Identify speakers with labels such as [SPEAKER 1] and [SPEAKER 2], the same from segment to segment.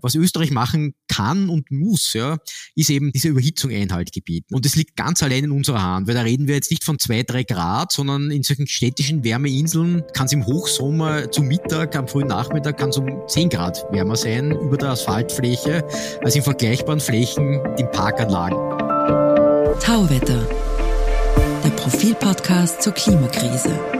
[SPEAKER 1] Was Österreich machen kann und muss, ja, ist eben diese Überhitzung Einhalt gebieten. Und das liegt ganz allein in unserer Hand, weil da reden wir jetzt nicht von zwei, drei Grad, sondern in solchen städtischen Wärmeinseln kann es im Hochsommer zu Mittag, am frühen Nachmittag kann es um zehn Grad wärmer sein über der Asphaltfläche als in vergleichbaren Flächen in Parkanlagen.
[SPEAKER 2] Tauwetter, der Profilpodcast zur Klimakrise.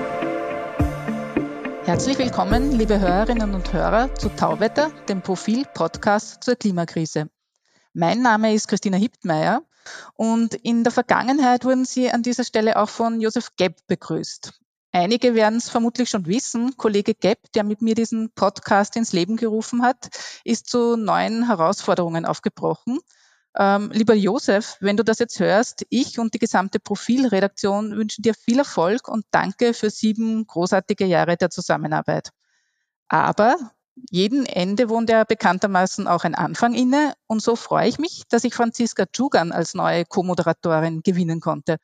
[SPEAKER 3] Herzlich willkommen, liebe Hörerinnen und Hörer, zu Tauwetter, dem Profil-Podcast zur Klimakrise. Mein Name ist Christina Hiptmeier und in der Vergangenheit wurden Sie an dieser Stelle auch von Josef Gepp begrüßt. Einige werden es vermutlich schon wissen. Kollege Gepp, der mit mir diesen Podcast ins Leben gerufen hat, ist zu neuen Herausforderungen aufgebrochen. Ähm, lieber Josef, wenn du das jetzt hörst, ich und die gesamte Profilredaktion wünschen dir viel Erfolg und danke für sieben großartige Jahre der Zusammenarbeit. Aber jedem Ende wohnt ja bekanntermaßen auch ein Anfang inne und so freue ich mich, dass ich Franziska Tschugan als neue Co-Moderatorin gewinnen konnte.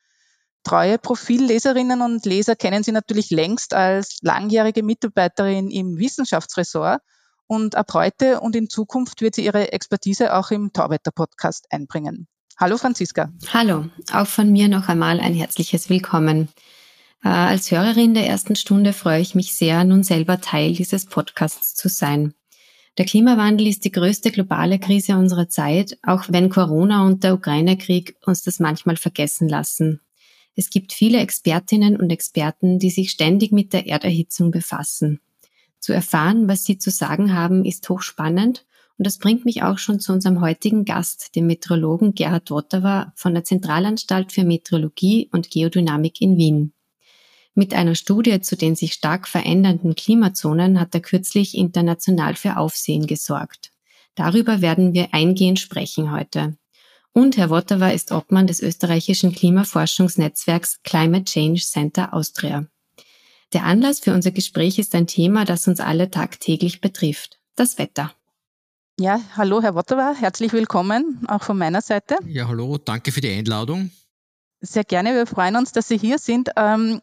[SPEAKER 3] Treue Profilleserinnen und Leser kennen sie natürlich längst als langjährige Mitarbeiterin im Wissenschaftsressort und ab heute und in Zukunft wird sie ihre Expertise auch im Tauwetter Podcast einbringen. Hallo Franziska.
[SPEAKER 4] Hallo, auch von mir noch einmal ein herzliches Willkommen. Äh, als Hörerin der ersten Stunde freue ich mich sehr, nun selber Teil dieses Podcasts zu sein. Der Klimawandel ist die größte globale Krise unserer Zeit, auch wenn Corona und der Ukraine-Krieg uns das manchmal vergessen lassen. Es gibt viele Expertinnen und Experten, die sich ständig mit der Erderhitzung befassen. Zu erfahren, was Sie zu sagen haben, ist hochspannend und das bringt mich auch schon zu unserem heutigen Gast, dem Meteorologen Gerhard Wotawa von der Zentralanstalt für Meteorologie und Geodynamik in Wien. Mit einer Studie zu den sich stark verändernden Klimazonen hat er kürzlich international für Aufsehen gesorgt. Darüber werden wir eingehend sprechen heute. Und Herr Wotawa ist Obmann des österreichischen Klimaforschungsnetzwerks Climate Change Center Austria. Der Anlass für unser Gespräch ist ein Thema, das uns alle tagtäglich betrifft. Das Wetter.
[SPEAKER 3] Ja, hallo Herr Wotterer, herzlich willkommen auch von meiner Seite.
[SPEAKER 1] Ja, hallo, danke für die Einladung.
[SPEAKER 3] Sehr gerne, wir freuen uns, dass Sie hier sind. Ähm,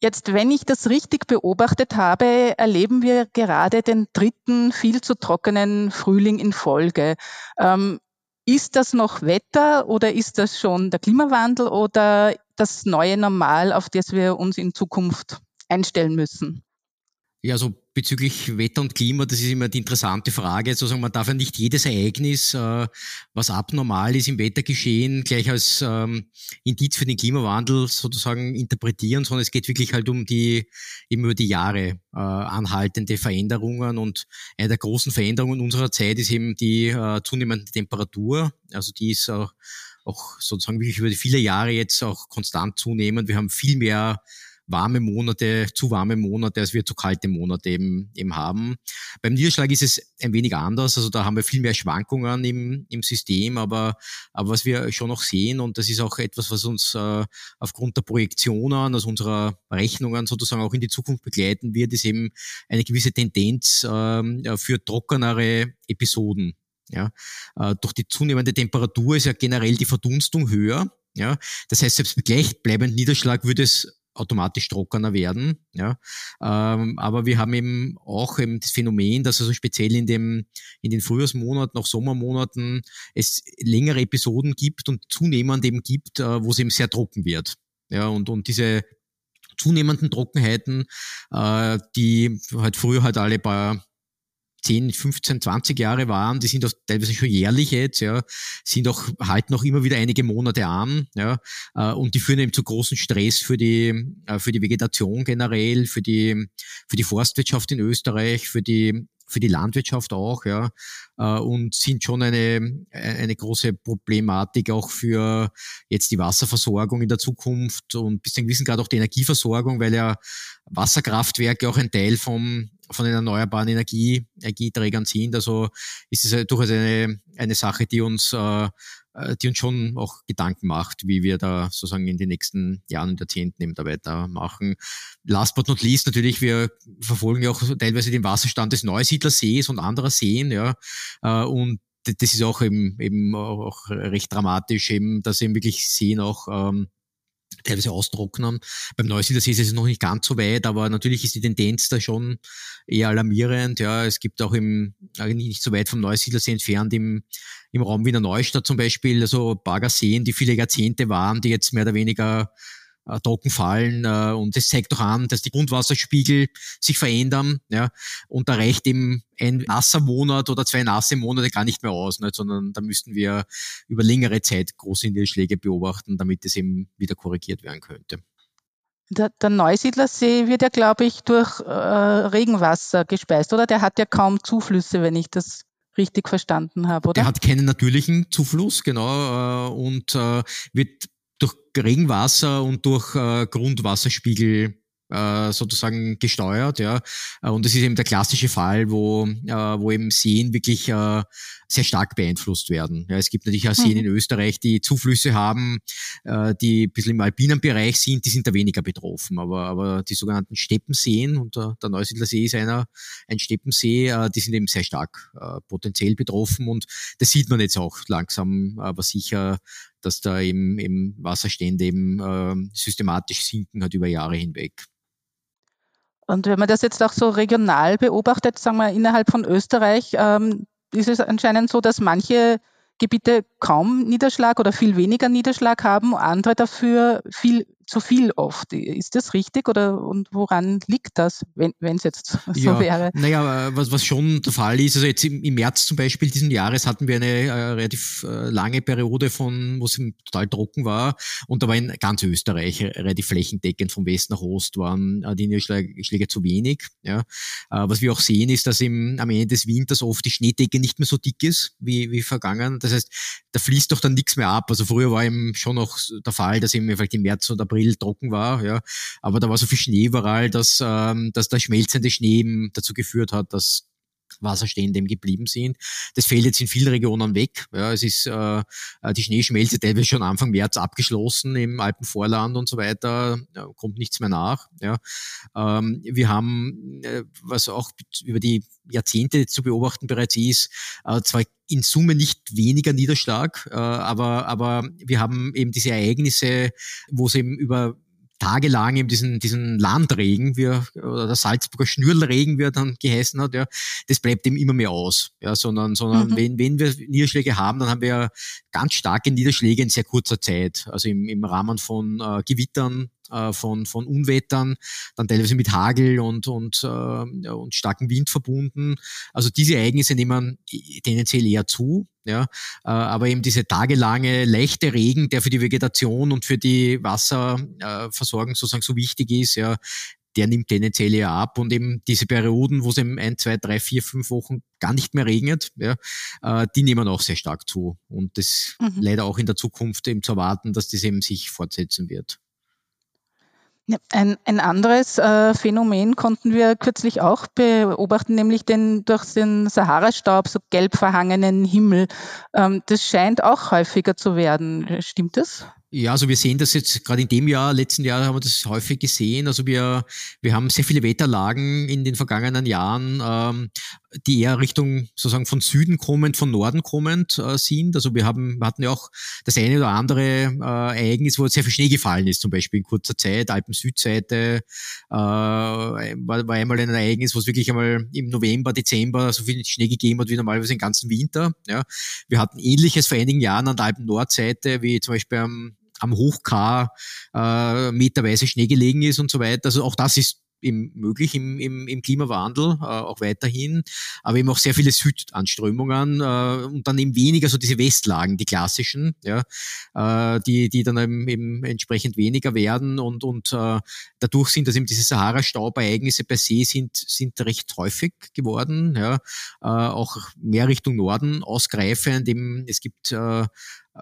[SPEAKER 3] jetzt, wenn ich das richtig beobachtet habe, erleben wir gerade den dritten viel zu trockenen Frühling in Folge. Ähm, ist das noch Wetter oder ist das schon der Klimawandel oder das neue Normal, auf das wir uns in Zukunft einstellen müssen?
[SPEAKER 1] Ja, also bezüglich Wetter und Klima, das ist immer die interessante Frage. Sozusagen, man darf ja nicht jedes Ereignis, äh, was abnormal ist im Wettergeschehen, gleich als ähm, Indiz für den Klimawandel sozusagen interpretieren, sondern es geht wirklich halt um die eben über die Jahre äh, anhaltende Veränderungen. Und eine der großen Veränderungen unserer Zeit ist eben die äh, zunehmende Temperatur. Also die ist auch, auch sozusagen wirklich über viele Jahre jetzt auch konstant zunehmend. Wir haben viel mehr warme Monate, zu warme Monate, als wir zu kalte Monate eben, eben haben. Beim Niederschlag ist es ein wenig anders, also da haben wir viel mehr Schwankungen im, im System, aber, aber was wir schon noch sehen, und das ist auch etwas, was uns äh, aufgrund der Projektionen, also unserer Rechnungen sozusagen auch in die Zukunft begleiten wird, ist eben eine gewisse Tendenz äh, für trockenere Episoden. Ja, äh, durch die zunehmende Temperatur ist ja generell die Verdunstung höher. Ja, das heißt, selbst mit gleichbleibendem Niederschlag würde es automatisch trockener werden. Ja. Ähm, aber wir haben eben auch eben das Phänomen, dass also speziell in, dem, in den Frühjahrsmonaten, auch Sommermonaten, es längere Episoden gibt und zunehmend eben gibt, äh, wo es eben sehr trocken wird. Ja, und, und diese zunehmenden Trockenheiten, äh, die halt früher halt alle paar 10, 15, 20 Jahre waren, die sind auch teilweise schon jährlich jetzt, ja, sind auch, halten auch immer wieder einige Monate an, ja, äh, und die führen eben zu großen Stress für die, äh, für die Vegetation generell, für die, für die Forstwirtschaft in Österreich, für die, für die Landwirtschaft auch, ja, äh, und sind schon eine, eine große Problematik auch für jetzt die Wasserversorgung in der Zukunft und bis zu einem gewissen Grad auch die Energieversorgung, weil ja Wasserkraftwerke auch ein Teil vom, von den erneuerbaren Energie, Energieträgern sind. Also ist es durchaus eine, eine Sache, die uns, äh, äh, die uns schon auch Gedanken macht, wie wir da sozusagen in den nächsten Jahren und Jahrzehnten eben da weitermachen. Last but not least natürlich, wir verfolgen ja auch teilweise den Wasserstand des Neusiedlersees und anderer Seen, ja, äh, und das ist auch eben, eben auch recht dramatisch, eben, dass eben wirklich Seen auch ähm, teilweise austrocknen. Beim Neusiedlersee ist es noch nicht ganz so weit, aber natürlich ist die Tendenz da schon eher alarmierend. Ja, es gibt auch im, eigentlich nicht so weit vom Neusiedlersee entfernt im, im Raum Wiener Neustadt zum Beispiel, also Baggerseen, die viele Jahrzehnte waren, die jetzt mehr oder weniger äh, trocken fallen äh, und das zeigt doch an, dass die Grundwasserspiegel sich verändern, ja, und da reicht eben ein nasser Monat oder zwei nasse Monate gar nicht mehr aus, nicht, sondern da müssten wir über längere Zeit große Niederschläge beobachten, damit es eben wieder korrigiert werden könnte.
[SPEAKER 3] Der, der Neusiedlersee wird ja, glaube ich, durch äh, Regenwasser gespeist, oder? Der hat ja kaum Zuflüsse, wenn ich das richtig verstanden habe, oder?
[SPEAKER 1] Der hat keinen natürlichen Zufluss, genau, äh, und äh, wird durch Regenwasser und durch äh, Grundwasserspiegel äh, sozusagen gesteuert, ja. Und das ist eben der klassische Fall, wo, äh, wo eben Seen wirklich äh, sehr stark beeinflusst werden. Ja, es gibt natürlich auch Seen mhm. in Österreich, die Zuflüsse haben, äh, die ein bisschen im alpinen Bereich sind, die sind da weniger betroffen. Aber, aber die sogenannten Steppenseen, und der, der Neusiedler See ist einer, ein Steppensee, äh, die sind eben sehr stark äh, potenziell betroffen. Und das sieht man jetzt auch langsam, aber sicher, dass da eben, eben Wasserstände eben äh, systematisch sinken hat über Jahre hinweg.
[SPEAKER 3] Und wenn man das jetzt auch so regional beobachtet, sagen wir innerhalb von Österreich, ähm, ist es anscheinend so, dass manche Gebiete kaum Niederschlag oder viel weniger Niederschlag haben, andere dafür viel zu viel oft. Ist das richtig oder und woran liegt das, wenn es jetzt so
[SPEAKER 1] ja,
[SPEAKER 3] wäre?
[SPEAKER 1] Naja, was, was schon der Fall ist, also jetzt im, im März zum Beispiel diesen Jahres hatten wir eine äh, relativ äh, lange Periode von, wo es total trocken war und da war in ganz Österreich relativ flächendeckend vom West nach Ost waren äh, die Niederschläge zu wenig. Ja. Äh, was wir auch sehen ist, dass im, am Ende des Winters oft die Schneedecke nicht mehr so dick ist wie, wie vergangen. Das heißt, da fließt doch dann nichts mehr ab. Also früher war eben schon noch der Fall, dass eben vielleicht im März oder April trocken war, ja. Aber da war so viel Schnee überall, dass, ähm, dass der schmelzende Schnee eben dazu geführt hat, dass Wasserstände eben geblieben sind. Das fällt jetzt in vielen Regionen weg. Ja, es ist äh, äh die Schneeschmelze teilweise schon Anfang März abgeschlossen im Alpenvorland und so weiter. Ja, kommt nichts mehr nach. Ja. Ähm, wir haben, äh, was auch über die Jahrzehnte zu beobachten bereits ist, äh, zwar in Summe nicht weniger Niederschlag, äh, aber, aber wir haben eben diese Ereignisse, wo es eben über tagelang eben diesen, diesen Landregen, wie er, oder der Salzburger Schnürlregen, wie er dann geheißen hat, ja, das bleibt eben immer mehr aus. Ja, sondern, sondern mhm. wenn, wenn wir Niederschläge haben, dann haben wir ganz starke Niederschläge in sehr kurzer Zeit. Also im, im Rahmen von äh, Gewittern, äh, von, von Unwettern, dann teilweise mit Hagel und, und, äh, und starkem Wind verbunden. Also diese Ereignisse nehmen tendenziell eher zu. Ja, äh, aber eben diese tagelange leichte Regen, der für die Vegetation und für die Wasserversorgung sozusagen so wichtig ist, ja, der nimmt tendenziell eher ab und eben diese Perioden, wo es eben ein, zwei, drei, vier, fünf Wochen gar nicht mehr regnet, ja, äh, die nehmen auch sehr stark zu und das mhm. leider auch in der Zukunft eben zu erwarten, dass das eben sich fortsetzen wird.
[SPEAKER 3] Ein, ein anderes äh, Phänomen konnten wir kürzlich auch beobachten, nämlich den durch den Sahara-Staub so gelb verhangenen Himmel. Ähm, das scheint auch häufiger zu werden. Stimmt das?
[SPEAKER 1] Ja, also wir sehen das jetzt gerade in dem Jahr, letzten Jahr haben wir das häufig gesehen. Also wir, wir haben sehr viele Wetterlagen in den vergangenen Jahren, ähm, die eher Richtung sozusagen von Süden kommend, von Norden kommend äh, sind. Also wir haben, wir hatten ja auch das eine oder andere äh, Ereignis, wo sehr viel Schnee gefallen ist, zum Beispiel in kurzer Zeit, Alpen-Südseite, äh, war, war einmal ein Ereignis, wo es wirklich einmal im November, Dezember so viel Schnee gegeben hat wie normalerweise den ganzen Winter. Ja. Wir hatten ähnliches vor einigen Jahren an der Alpen-Nordseite, wie zum Beispiel am am Hochkar äh, meterweise Schnee gelegen ist und so weiter. Also auch das ist eben möglich im, im, im Klimawandel, äh, auch weiterhin, aber eben auch sehr viele Südanströmungen äh, und dann eben weniger so diese Westlagen, die klassischen, ja, äh, die, die dann eben, eben entsprechend weniger werden und, und äh, dadurch sind, dass eben diese Sahara-Staubereignisse per se sind, sind recht häufig geworden, ja, äh, auch mehr Richtung Norden ausgreifend, eben, es gibt äh,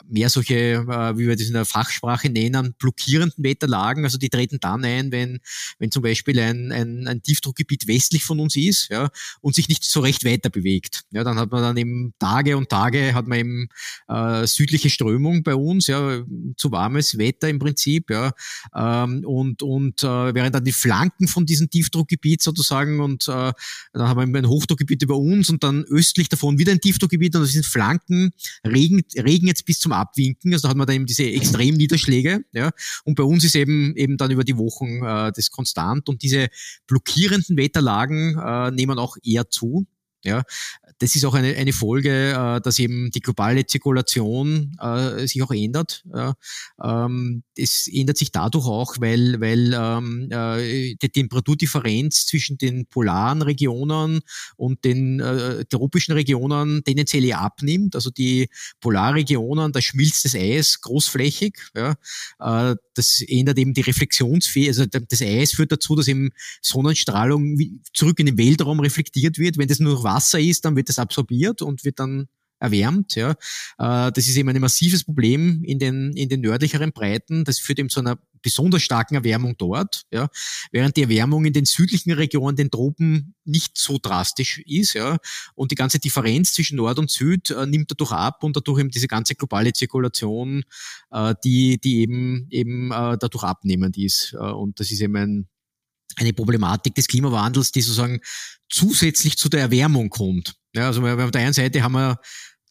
[SPEAKER 1] mehr solche, äh, wie wir das in der Fachsprache nennen, blockierenden Wetterlagen. Also die treten dann ein, wenn, wenn zum Beispiel ein, ein, ein Tiefdruckgebiet westlich von uns ist ja, und sich nicht so recht weiter bewegt. Ja, dann hat man dann eben Tage und Tage hat man eben äh, südliche Strömung bei uns, ja, zu warmes Wetter im Prinzip, ja. Ähm, und und äh, während dann die Flanken von diesem Tiefdruckgebiet sozusagen und äh, dann haben wir ein Hochdruckgebiet über uns und dann östlich davon wieder ein Tiefdruckgebiet und aus diesen Flanken regen, regen jetzt bis zum Abwinken. Also da hat man dann eben diese Extremniederschläge. Ja. Und bei uns ist eben eben dann über die Wochen äh, das konstant und diese blockierenden Wetterlagen äh, nehmen auch eher zu. Ja, das ist auch eine, eine Folge, äh, dass eben die globale Zirkulation äh, sich auch ändert. Ja. Ähm, es ändert sich dadurch auch, weil, weil ähm, äh, die Temperaturdifferenz zwischen den polaren Regionen und den äh, tropischen Regionen tendenziell abnimmt. Also die Polarregionen, da schmilzt das Eis großflächig. Ja. Äh, das ändert eben die Reflexionsfähigkeit. Also das Eis führt dazu, dass eben Sonnenstrahlung zurück in den Weltraum reflektiert wird. Wenn das nur Wasser ist, dann wird das absorbiert und wird dann erwärmt. Ja. Äh, das ist eben ein massives Problem in den, in den nördlicheren Breiten. Das führt eben zu einer besonders starken Erwärmung dort, ja. während die Erwärmung in den südlichen Regionen, den Tropen, nicht so drastisch ist. Ja. Und die ganze Differenz zwischen Nord und Süd äh, nimmt dadurch ab und dadurch eben diese ganze globale Zirkulation, äh, die, die eben, eben äh, dadurch abnehmend ist. Äh, und das ist eben ein, eine Problematik des Klimawandels, die sozusagen zusätzlich zu der Erwärmung kommt. Ja, also auf der einen Seite haben wir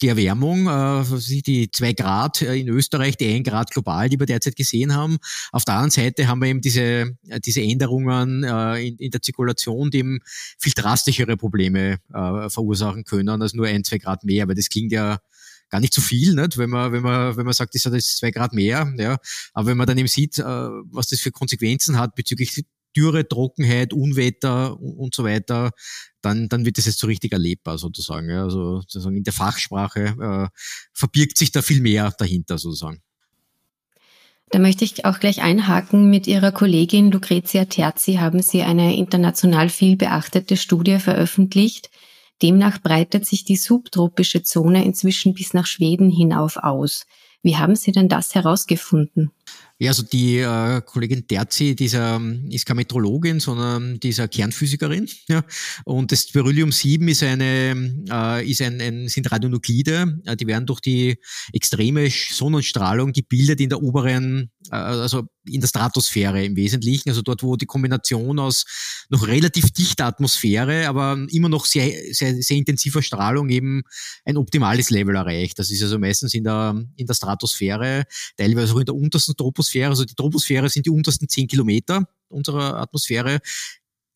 [SPEAKER 1] die Erwärmung, äh, die zwei Grad äh, in Österreich, die ein Grad global, die wir derzeit gesehen haben. Auf der anderen Seite haben wir eben diese, äh, diese Änderungen äh, in, in der Zirkulation, die eben viel drastischere Probleme äh, verursachen können als nur ein, zwei Grad mehr, weil das klingt ja gar nicht so viel, nicht? wenn man wenn man wenn man sagt, das ist zwei Grad mehr, ja. Aber wenn man dann eben sieht, äh, was das für Konsequenzen hat bezüglich Dürre, Trockenheit, Unwetter und so weiter, dann, dann wird das jetzt so richtig erlebbar sozusagen. Ja. Also sozusagen in der Fachsprache äh, verbirgt sich da viel mehr dahinter sozusagen.
[SPEAKER 4] Da möchte ich auch gleich einhaken. Mit Ihrer Kollegin Lucrezia Terzi haben Sie eine international viel beachtete Studie veröffentlicht. Demnach breitet sich die subtropische Zone inzwischen bis nach Schweden hinauf aus. Wie haben Sie denn das herausgefunden?
[SPEAKER 1] Ja, also die äh, Kollegin Terzi, die ist, ähm, ist keine Metrologin, sondern die ist eine Kernphysikerin. Ja. Und das Beryllium-7 ist eine, äh, ist ein, ein, sind Radionuklide, äh, die werden durch die extreme Sonnenstrahlung gebildet in der oberen, äh, also in der Stratosphäre im Wesentlichen, also dort, wo die Kombination aus noch relativ dichter Atmosphäre, aber immer noch sehr, sehr, sehr intensiver Strahlung eben ein optimales Level erreicht. Das ist also meistens in der, in der Stratosphäre, teilweise auch in der untersten Troposphäre Troposphäre, also die Troposphäre sind die untersten zehn Kilometer unserer Atmosphäre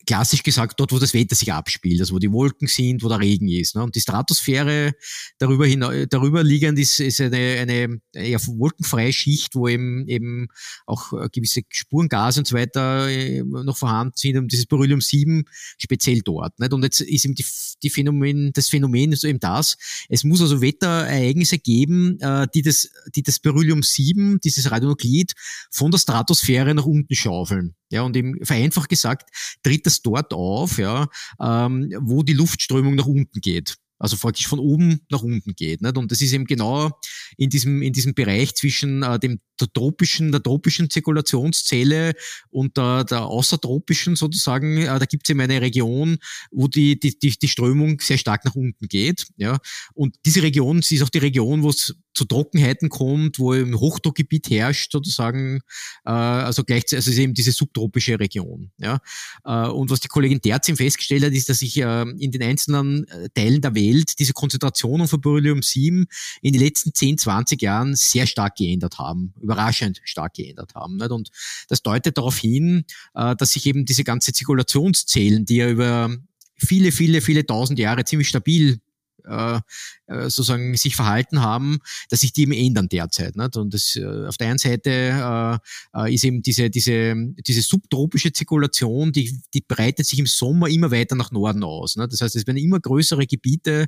[SPEAKER 1] klassisch gesagt dort, wo das Wetter sich abspielt, also wo die Wolken sind, wo der Regen ist. Ne? Und die Stratosphäre darüber, hin, darüber liegend ist, ist eine, eine eher wolkenfreie Schicht, wo eben, eben auch gewisse Spurengase und so weiter äh, noch vorhanden sind und dieses Beryllium 7 speziell dort. Nicht? Und jetzt ist eben die, die Phänomen, das Phänomen ist eben das, es muss also Wetterereignisse geben, äh, die das, die das Beryllium 7, dieses Radionuklid, von der Stratosphäre nach unten schaufeln. Ja, und eben vereinfacht gesagt, tritt das dort auf, ja, ähm, wo die Luftströmung nach unten geht. Also faktisch von oben nach unten geht. Nicht? Und das ist eben genau in diesem, in diesem Bereich zwischen äh, dem der tropischen, der tropischen Zirkulationszelle und der, der außertropischen sozusagen, äh, da gibt es eben eine Region, wo die, die, die, die Strömung sehr stark nach unten geht. Ja? Und diese Region, sie ist auch die Region, wo es zu Trockenheiten kommt, wo im Hochdruckgebiet herrscht, sozusagen, äh, also gleichzeitig, also ist eben diese subtropische Region. Ja? Äh, und was die Kollegin Derzim festgestellt hat, ist, dass sich äh, in den einzelnen äh, Teilen der Welt diese Konzentrationen von Beryllium-7 in den letzten 10, 20 Jahren sehr stark geändert haben, überraschend stark geändert haben. Nicht? Und das deutet darauf hin, äh, dass sich eben diese ganze Zirkulationszellen, die ja über viele, viele, viele tausend Jahre ziemlich stabil äh, äh, sozusagen sich verhalten haben, dass sich die eben ändern derzeit. Nicht? Und das, äh, auf der einen Seite äh, ist eben diese, diese, diese subtropische Zirkulation, die, die breitet sich im Sommer immer weiter nach Norden aus. Nicht? Das heißt, es werden immer größere Gebiete,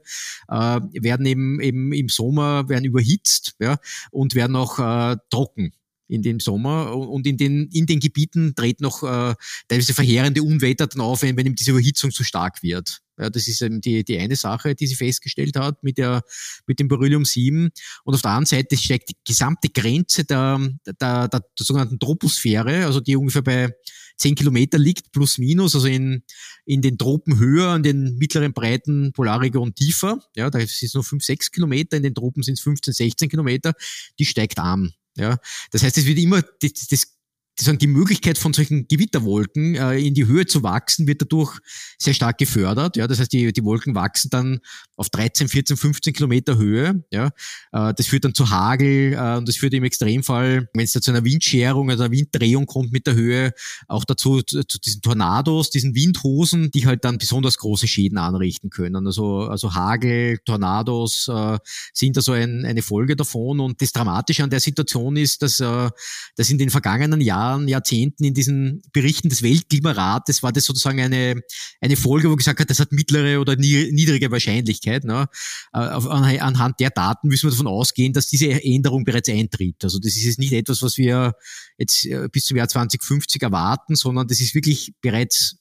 [SPEAKER 1] äh, werden eben, eben im Sommer werden überhitzt ja, und werden auch äh, trocken in dem Sommer und in den, in den Gebieten treten noch äh, teilweise verheerende Unwetter dann auf, wenn, eben diese Überhitzung zu stark wird. Ja, das ist eben die, die eine Sache, die sie festgestellt hat mit, der, mit dem Beryllium 7. Und auf der anderen Seite steckt die gesamte Grenze der, der, der, der sogenannten Troposphäre, also die ungefähr bei 10 Kilometer liegt, plus minus, also in, in den Tropen höher, in den mittleren Breiten Polarregion tiefer. Ja, da sind es nur 5, 6 Kilometer, in den Tropen sind es 15, 16 Kilometer. Die steigt an. Ja, das heißt, es wird immer das, das die Möglichkeit von solchen Gewitterwolken äh, in die Höhe zu wachsen, wird dadurch sehr stark gefördert. Ja, das heißt, die, die Wolken wachsen dann auf 13, 14, 15 Kilometer Höhe. Ja, äh, das führt dann zu Hagel äh, und das führt im Extremfall, wenn es da zu einer Windscherung oder einer Winddrehung kommt mit der Höhe, auch dazu zu, zu diesen Tornados, diesen Windhosen, die halt dann besonders große Schäden anrichten können. Also, also Hagel, Tornados äh, sind also ein, eine Folge davon. Und das Dramatische an der Situation ist, dass, äh, dass in den vergangenen Jahren Jahren, Jahrzehnten in diesen Berichten des Weltklimarates war das sozusagen eine, eine Folge, wo gesagt hat, das hat mittlere oder niedrige Wahrscheinlichkeit. Ne? Äh, anhand der Daten müssen wir davon ausgehen, dass diese Änderung bereits eintritt. Also das ist jetzt nicht etwas, was wir jetzt äh, bis zum Jahr 2050 erwarten, sondern das ist wirklich bereits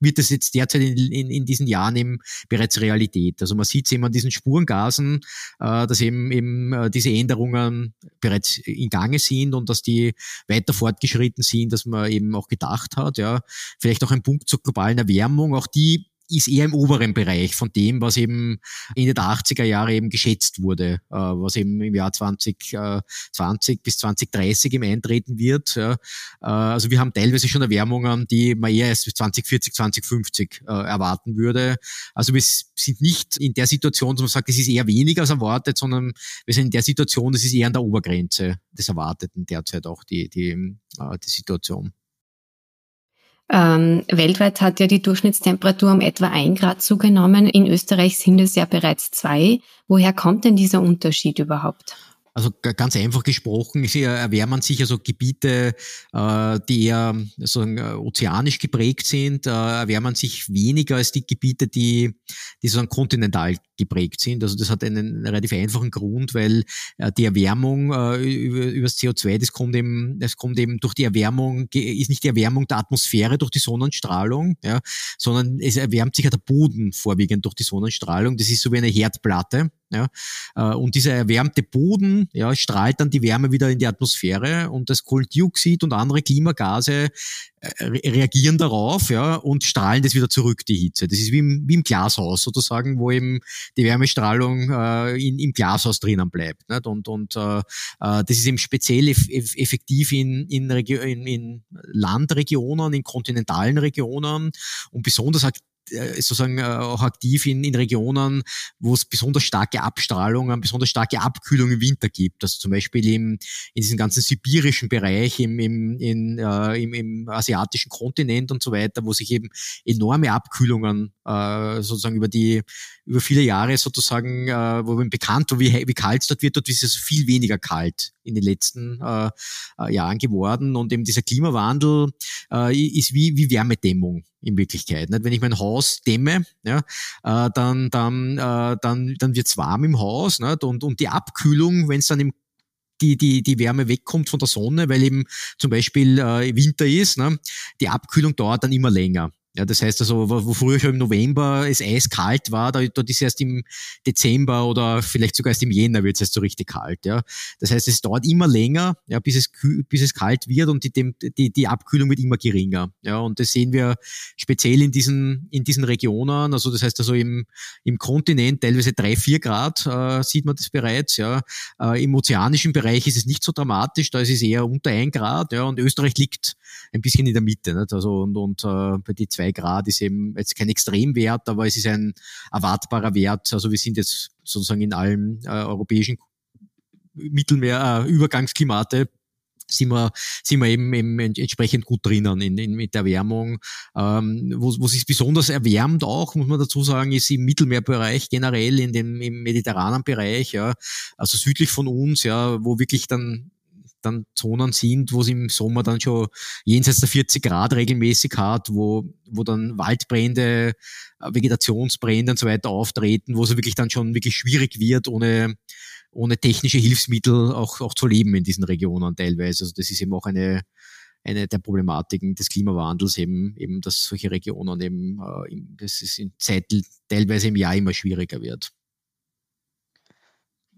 [SPEAKER 1] wird das jetzt derzeit in, in, in diesen Jahren eben bereits Realität. Also man sieht es eben an diesen Spurengasen, äh, dass eben, eben äh, diese Änderungen bereits in Gange sind und dass die weiter fortgeschritten sind, dass man eben auch gedacht hat. Ja, vielleicht auch ein Punkt zur globalen Erwärmung. Auch die ist eher im oberen Bereich von dem, was eben in den 80er Jahren eben geschätzt wurde, äh, was eben im Jahr 2020 äh, bis 2030 im eintreten wird. Äh, also wir haben teilweise schon Erwärmungen, die man eher erst bis 2040, 2050 äh, erwarten würde. Also wir sind nicht in der Situation, dass man sagt, es ist eher weniger als erwartet, sondern wir sind in der Situation, das ist eher an der Obergrenze des Erwarteten derzeit auch die, die, die Situation.
[SPEAKER 4] Ähm, weltweit hat ja die Durchschnittstemperatur um etwa ein Grad zugenommen. In Österreich sind es ja bereits zwei. Woher kommt denn dieser Unterschied überhaupt?
[SPEAKER 1] Also ganz einfach gesprochen, erwärmen sich also Gebiete, äh, die eher sozusagen äh, ozeanisch geprägt sind, äh, erwärmen sich weniger als die Gebiete, die, die sozusagen kontinental geprägt sind. Also das hat einen relativ einfachen Grund, weil die Erwärmung über, über das CO2, das kommt eben, das kommt eben durch die Erwärmung, ist nicht die Erwärmung der Atmosphäre durch die Sonnenstrahlung, ja, sondern es erwärmt sich ja der Boden vorwiegend durch die Sonnenstrahlung. Das ist so wie eine Herdplatte. Ja, und dieser erwärmte Boden ja, strahlt dann die Wärme wieder in die Atmosphäre und das Kohlendioxid und andere Klimagase äh, reagieren darauf ja, und strahlen das wieder zurück, die Hitze. Das ist wie im, wie im Glashaus sozusagen, wo eben die Wärmestrahlung äh, in, im Glashaus drinnen bleibt. Nicht? Und, und äh, äh das ist eben speziell eff effektiv in, in, in, in Landregionen, in kontinentalen Regionen und besonders äh, sozusagen äh, auch aktiv in, in Regionen, wo es besonders starke Abstrahlungen, besonders starke Abkühlung im Winter gibt. Also zum Beispiel im, in diesem ganzen sibirischen Bereich, im, im, in, äh, im, im asiatischen Kontinent und so weiter, wo sich eben enorme Abkühlungen äh, sozusagen über die über viele Jahre sozusagen, äh, wo man bekannt war, wie, wie kalt es dort wird, dort ist es viel weniger kalt in den letzten äh, äh, Jahren geworden. Und eben dieser Klimawandel äh, ist wie, wie Wärmedämmung in Wirklichkeit. Nicht? Wenn ich mein Haus dämme, ja, äh, dann, dann, äh, dann, dann wird's warm im Haus nicht? Und, und die Abkühlung, wenn es dann im die, die, die Wärme wegkommt von der Sonne, weil eben zum Beispiel äh, Winter ist, ne? die Abkühlung dauert dann immer länger. Ja, das heißt also, wo früher schon im November es eiskalt war, da, dort ist erst im Dezember oder vielleicht sogar erst im Jänner wird es erst so richtig kalt. Ja, das heißt, es dauert immer länger, ja, bis es bis es kalt wird und die, die, die Abkühlung wird immer geringer. Ja, und das sehen wir speziell in diesen in diesen Regionen. Also das heißt also im im Kontinent teilweise drei vier Grad äh, sieht man das bereits. Ja, äh, im ozeanischen Bereich ist es nicht so dramatisch, da ist es eher unter ein Grad. Ja, und Österreich liegt ein bisschen in der Mitte. Nicht? Also und und äh, bei die zwei Grad ist eben jetzt kein Extremwert, aber es ist ein erwartbarer Wert. Also wir sind jetzt sozusagen in allen äh, europäischen Mittelmeer, äh, Übergangsklimate sind wir, sind wir eben, eben entsprechend gut drinnen in, in, mit der Erwärmung. Ähm, wo, wo sich besonders erwärmt auch, muss man dazu sagen, ist im Mittelmeerbereich generell, in dem, im mediterranen Bereich, ja, also südlich von uns, ja, wo wirklich dann dann Zonen sind, wo es im Sommer dann schon jenseits der 40 Grad regelmäßig hat, wo, wo dann Waldbrände, äh, Vegetationsbrände und so weiter auftreten, wo es wirklich dann schon wirklich schwierig wird, ohne, ohne technische Hilfsmittel auch, auch zu leben in diesen Regionen teilweise. Also das ist eben auch eine, eine der Problematiken des Klimawandels eben, eben, dass solche Regionen eben, äh, das ist in Zeit teilweise im Jahr immer schwieriger wird.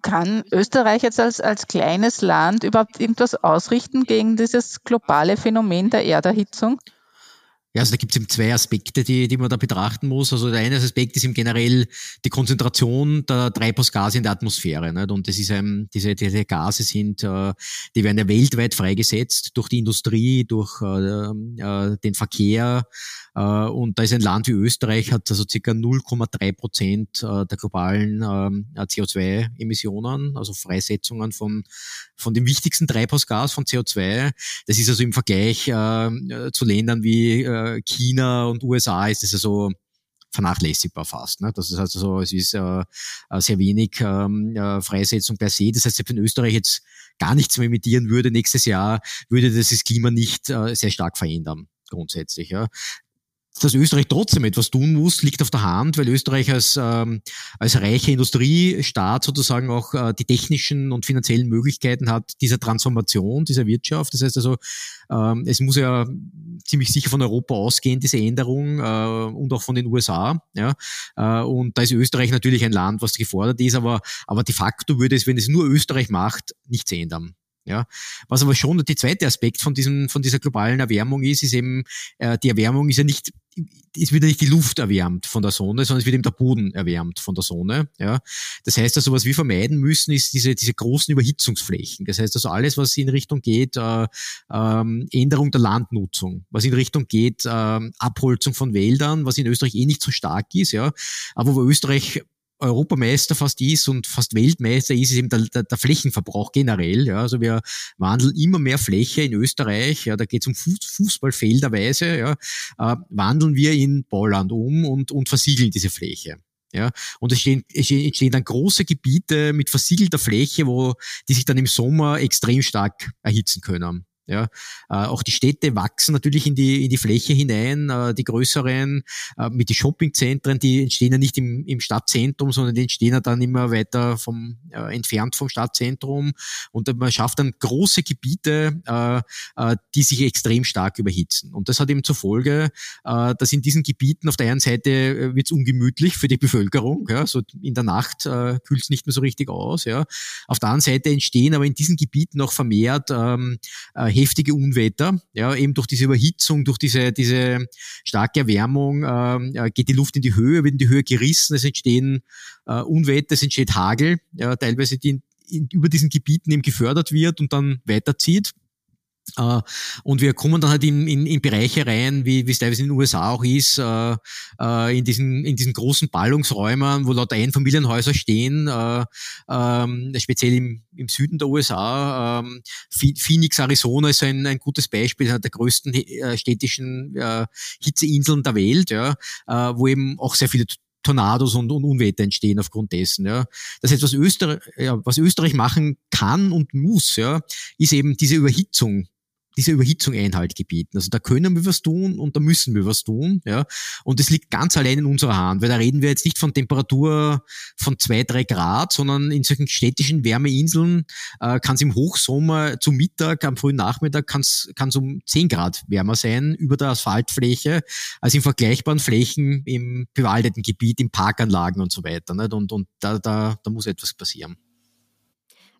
[SPEAKER 3] Kann Österreich jetzt als, als kleines Land überhaupt irgendwas ausrichten gegen dieses globale Phänomen der Erderhitzung?
[SPEAKER 1] Ja, also da gibt es eben zwei Aspekte, die, die man da betrachten muss. Also der eine Aspekt ist im generell die Konzentration der Treibhausgase in der Atmosphäre. Nicht? Und das ist ein, diese, diese Gase sind, äh, die werden ja weltweit freigesetzt durch die Industrie, durch äh, äh, den Verkehr. Äh, und da ist ein Land wie Österreich, hat also circa 0,3 Prozent äh, der globalen äh, CO2-Emissionen, also Freisetzungen von, von dem wichtigsten Treibhausgas von CO2. Das ist also im Vergleich äh, zu Ländern wie äh, China und USA ist es also vernachlässigbar fast. Ne? Das ist also so, es ist äh, sehr wenig ähm, äh, Freisetzung per se. Das heißt, wenn Österreich jetzt gar nichts mehr emittieren würde nächstes Jahr, würde das das Klima nicht äh, sehr stark verändern grundsätzlich. Ja dass Österreich trotzdem etwas tun muss, liegt auf der Hand, weil Österreich als, ähm, als reicher Industriestaat sozusagen auch äh, die technischen und finanziellen Möglichkeiten hat dieser Transformation dieser Wirtschaft. Das heißt also, ähm, es muss ja ziemlich sicher von Europa ausgehen, diese Änderung äh, und auch von den USA. Ja? Äh, und da ist Österreich natürlich ein Land, was gefordert ist, aber, aber de facto würde es, wenn es nur Österreich macht, nichts ändern. Ja, was aber schon der zweite Aspekt von diesem, von dieser globalen Erwärmung ist, ist eben, äh, die Erwärmung ist ja nicht, es wird ja nicht die Luft erwärmt von der Sonne, sondern es wird eben der Boden erwärmt von der Sonne. Ja, das heißt also, was wir vermeiden müssen, ist diese, diese großen Überhitzungsflächen. Das heißt also, alles, was in Richtung geht, äh, äh, Änderung der Landnutzung, was in Richtung geht, äh, Abholzung von Wäldern, was in Österreich eh nicht so stark ist, ja, aber wo Österreich Europameister fast ist und fast Weltmeister ist, ist eben der, der, der Flächenverbrauch generell. Ja. Also wir wandeln immer mehr Fläche in Österreich, ja, da geht es um Fuß, Fußballfelderweise, ja, äh, wandeln wir in Bauland um und, und versiegeln diese Fläche. Ja, und es stehen, es entstehen dann große Gebiete mit versiegelter Fläche, wo die sich dann im Sommer extrem stark erhitzen können. Ja, äh, auch die Städte wachsen natürlich in die, in die Fläche hinein, äh, die größeren, äh, mit den Shoppingzentren, die entstehen ja nicht im, im Stadtzentrum, sondern die entstehen ja dann immer weiter vom, äh, entfernt vom Stadtzentrum und man schafft dann große Gebiete, äh, äh, die sich extrem stark überhitzen. Und das hat eben zur Folge, äh, dass in diesen Gebieten auf der einen Seite äh, wird es ungemütlich für die Bevölkerung, ja, so in der Nacht äh, kühlt es nicht mehr so richtig aus, ja. Auf der anderen Seite entstehen aber in diesen Gebieten auch vermehrt ähm, äh, heftige Unwetter. Ja, eben durch diese Überhitzung, durch diese, diese starke Erwärmung äh, geht die Luft in die Höhe, wird in die Höhe gerissen, es entstehen äh, Unwetter, es entsteht Hagel, ja, teilweise die in, über diesen Gebieten eben gefördert wird und dann weiterzieht. Uh, und wir kommen dann halt in, in, in Bereiche rein, wie, es teilweise in den USA auch ist, uh, uh, in, diesen, in diesen großen Ballungsräumen, wo lauter Einfamilienhäuser stehen, ähm, speziell im, im Süden der USA. Ähm, Phoenix, Arizona ist ein, ein gutes Beispiel, einer der größten städtischen Hitzeinseln der Welt, ja, wo eben auch sehr viele Tornados und, und Unwetter entstehen aufgrund dessen. Ja. Das heißt, was Österreich, ja, was Österreich machen kann und muss, ja, ist eben diese Überhitzung dieser Überhitzung Einhalt gebieten. Also da können wir was tun und da müssen wir was tun. Ja. Und das liegt ganz allein in unserer Hand, weil da reden wir jetzt nicht von Temperatur von zwei, drei Grad, sondern in solchen städtischen Wärmeinseln äh, kann es im Hochsommer zum Mittag, am frühen Nachmittag kann es um zehn Grad wärmer sein über der Asphaltfläche, als in vergleichbaren Flächen im bewaldeten Gebiet, in Parkanlagen und so weiter. Nicht? Und, und da, da, da muss etwas passieren.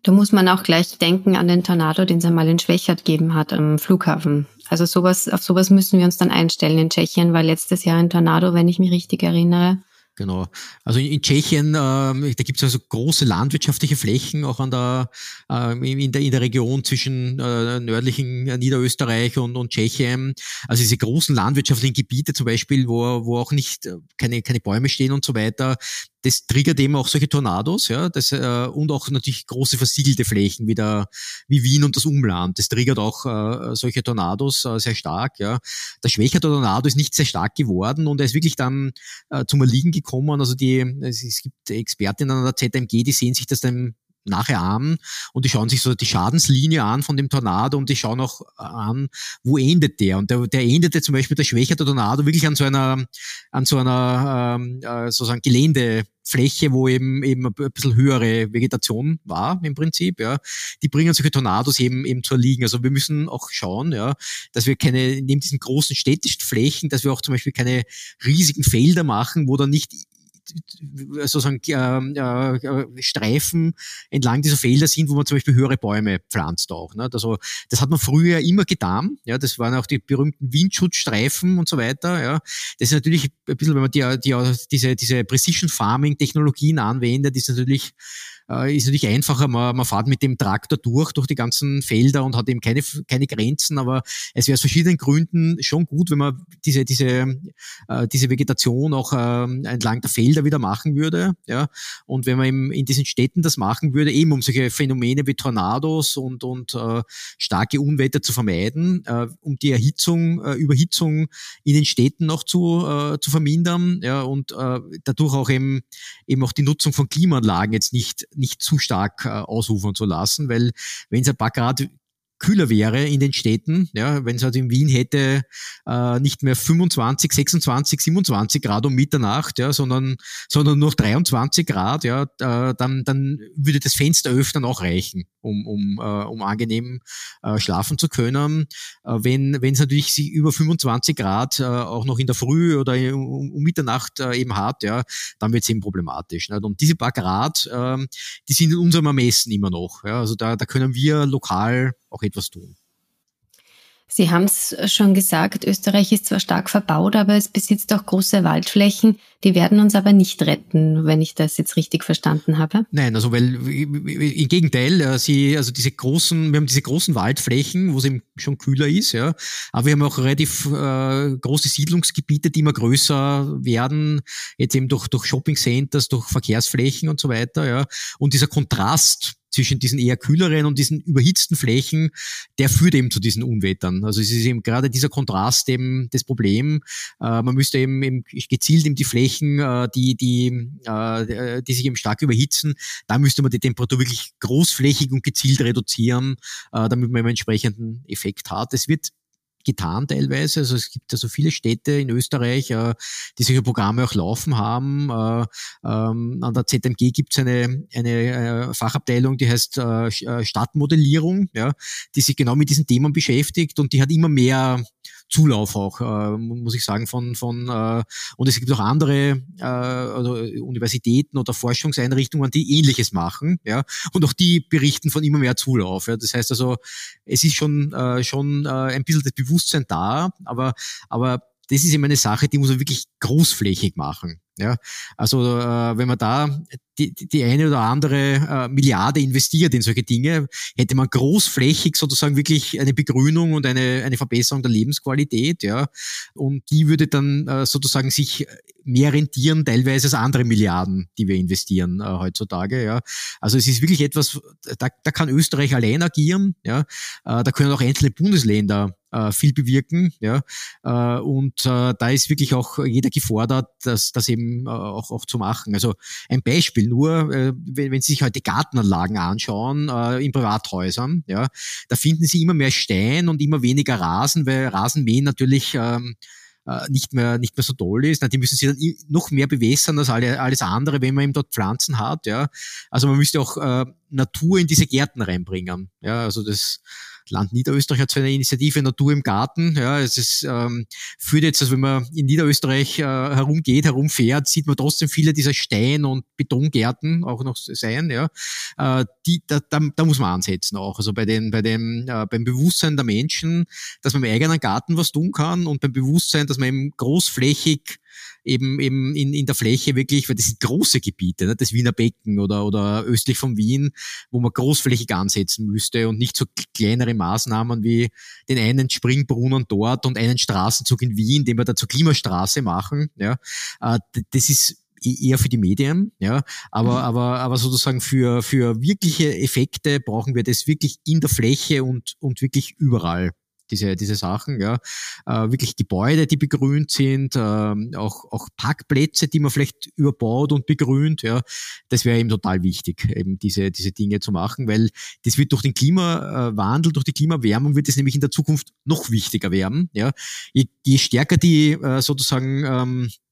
[SPEAKER 4] Da muss man auch gleich denken an den Tornado, den es einmal in Schwächert gegeben hat am Flughafen. Also sowas, auf sowas müssen wir uns dann einstellen. In Tschechien war letztes Jahr ein Tornado, wenn ich mich richtig erinnere.
[SPEAKER 1] Genau. Also in, Tschechien, äh, da gibt es also große landwirtschaftliche Flächen, auch an der, äh, in, der, in der Region zwischen äh, nördlichen Niederösterreich und, und Tschechien. Also diese großen landwirtschaftlichen Gebiete zum Beispiel, wo, wo auch nicht äh, keine, keine Bäume stehen und so weiter, das triggert eben auch solche Tornados, ja, das, äh, und auch natürlich große versiegelte Flächen wie, der, wie Wien und das Umland. Das triggert auch äh, solche Tornados äh, sehr stark, ja. Der schwächere Tornado ist nicht sehr stark geworden und er ist wirklich dann äh, zum Erliegen gekommen. Also die, es, gibt Expertinnen an der ZMG, die sehen sich das dann nachher an und die schauen sich so die Schadenslinie an von dem Tornado und die schauen auch an, wo endet der. Und der, der endete zum Beispiel der schwächere Tornado wirklich an so einer, an so einer ähm, äh, sozusagen Geländefläche, wo eben eben ein bisschen höhere Vegetation war im Prinzip, ja, die bringen solche Tornados eben eben zu erliegen. Also wir müssen auch schauen, ja, dass wir keine neben diesen großen städtischen Flächen, dass wir auch zum Beispiel keine riesigen Felder machen, wo dann nicht sozusagen äh, äh, Streifen entlang dieser Felder sind, wo man zum Beispiel höhere Bäume pflanzt auch. Ne? Also das hat man früher immer getan. Ja, das waren auch die berühmten Windschutzstreifen und so weiter. Ja, das ist natürlich ein bisschen, wenn man die, die diese diese Precision Farming Technologien anwendet, ist natürlich äh, ist natürlich einfacher. Man, man fährt mit dem Traktor durch, durch die ganzen Felder und hat eben keine, keine Grenzen, aber es wäre aus verschiedenen Gründen schon gut, wenn man diese, diese, äh, diese Vegetation auch äh, entlang der Felder wieder machen würde. Ja? Und wenn man eben in diesen Städten das machen würde, eben um solche Phänomene wie Tornados und, und äh, starke Unwetter zu vermeiden, äh, um die Erhitzung, äh, Überhitzung in den Städten noch zu, äh, zu vermindern ja? und äh, dadurch auch eben, eben auch die Nutzung von Klimaanlagen jetzt nicht nicht zu stark äh, ausufern zu lassen, weil wenn es ein paar Grad kühler wäre in den Städten, ja, wenn es halt in Wien hätte äh, nicht mehr 25, 26, 27 Grad um Mitternacht, ja, sondern, sondern nur 23 Grad, ja, äh, dann, dann würde das Fenster öffnen auch reichen, um, um, äh, um angenehm äh, schlafen zu können. Äh, wenn wenn es natürlich sich über 25 Grad äh, auch noch in der Früh oder um, um Mitternacht äh, eben hat, ja, dann wird es eben problematisch. Nicht? Und diese paar Grad, äh, die sind in unserem Ermessen immer noch. Ja, also da, da können wir lokal auch etwas tun.
[SPEAKER 4] Sie haben es schon gesagt, Österreich ist zwar stark verbaut, aber es besitzt auch große Waldflächen. Die werden uns aber nicht retten, wenn ich das jetzt richtig verstanden habe.
[SPEAKER 1] Nein, also weil im Gegenteil, äh, sie, also diese großen, wir haben diese großen Waldflächen, wo es eben schon kühler ist, ja, aber wir haben auch relativ äh, große Siedlungsgebiete, die immer größer werden, jetzt eben durch, durch Shopping Centers, durch Verkehrsflächen und so weiter, ja. Und dieser Kontrast zwischen diesen eher kühleren und diesen überhitzten Flächen, der führt eben zu diesen Unwettern. Also es ist eben gerade dieser Kontrast eben das Problem. Äh, man müsste eben, eben gezielt eben die Flächen, äh, die, die, äh, die sich eben stark überhitzen, da müsste man die Temperatur wirklich großflächig und gezielt reduzieren, äh, damit man einen entsprechenden Effekt hat. Es wird getan teilweise. Also es gibt also viele Städte in Österreich, äh, die solche Programme auch laufen haben. Äh, ähm, an der ZMG gibt es eine, eine äh, Fachabteilung, die heißt äh, äh, Stadtmodellierung, ja, die sich genau mit diesen Themen beschäftigt und die hat immer mehr Zulauf auch, äh, muss ich sagen, von, von äh, und es gibt auch andere äh, also Universitäten oder Forschungseinrichtungen, die ähnliches machen, ja, und auch die berichten von immer mehr Zulauf. Ja. Das heißt also, es ist schon, äh, schon äh, ein bisschen das Bewusstsein da, aber, aber das ist immer eine Sache, die muss man wirklich großflächig machen. Ja, also äh, wenn man da die, die eine oder andere äh, Milliarde investiert in solche Dinge, hätte man großflächig sozusagen wirklich eine Begrünung und eine, eine Verbesserung der Lebensqualität, ja. Und die würde dann äh, sozusagen sich mehr rentieren, teilweise als andere Milliarden, die wir investieren äh, heutzutage, ja. Also es ist wirklich etwas, da, da kann Österreich allein agieren, ja. Äh, da können auch einzelne Bundesländer äh, viel bewirken, ja. Äh, und äh, da ist wirklich auch jeder gefordert, dass das eben äh, auch, auch zu machen. Also ein Beispiel nur, äh, wenn, wenn Sie sich heute Gartenanlagen anschauen äh, in Privathäusern, ja, da finden Sie immer mehr Stein und immer weniger Rasen, weil Rasenmähen natürlich ähm, äh, nicht mehr nicht mehr so toll ist. Die müssen sie dann noch mehr bewässern als alle, alles andere, wenn man eben dort Pflanzen hat. Ja, also man müsste auch äh, Natur in diese Gärten reinbringen. Ja, also das Land Niederösterreich hat so eine Initiative Natur im Garten. Ja, es ist, ähm, führt jetzt, also wenn man in Niederösterreich äh, herumgeht, herumfährt, sieht man trotzdem viele dieser Stein- und Betongärten auch noch sein. Ja, äh, die, da, da, da muss man ansetzen auch. Also bei den, bei dem, äh, beim Bewusstsein der Menschen, dass man im eigenen Garten was tun kann und beim Bewusstsein, dass man eben großflächig eben, eben in, in der Fläche wirklich, weil das sind große Gebiete, ne, das Wiener Becken oder, oder östlich von Wien, wo man großflächig ansetzen müsste und nicht so kleinere Maßnahmen wie den einen Springbrunnen dort und einen Straßenzug in Wien, den wir da zur Klimastraße machen. Ja, äh, das ist e-, eher für die Medien, ja, aber, mhm. aber, aber sozusagen für, für wirkliche Effekte brauchen wir das wirklich in der Fläche und, und wirklich überall diese, diese Sachen, ja. Äh, wirklich Gebäude, die begrünt sind, äh, auch, auch Parkplätze, die man vielleicht überbaut und begrünt, ja. Das wäre eben total wichtig, eben diese, diese Dinge zu machen, weil das wird durch den Klimawandel, durch die Klimawärmung wird es nämlich in der Zukunft noch wichtiger werden, ja. Je, je stärker die äh, sozusagen ähm, äh,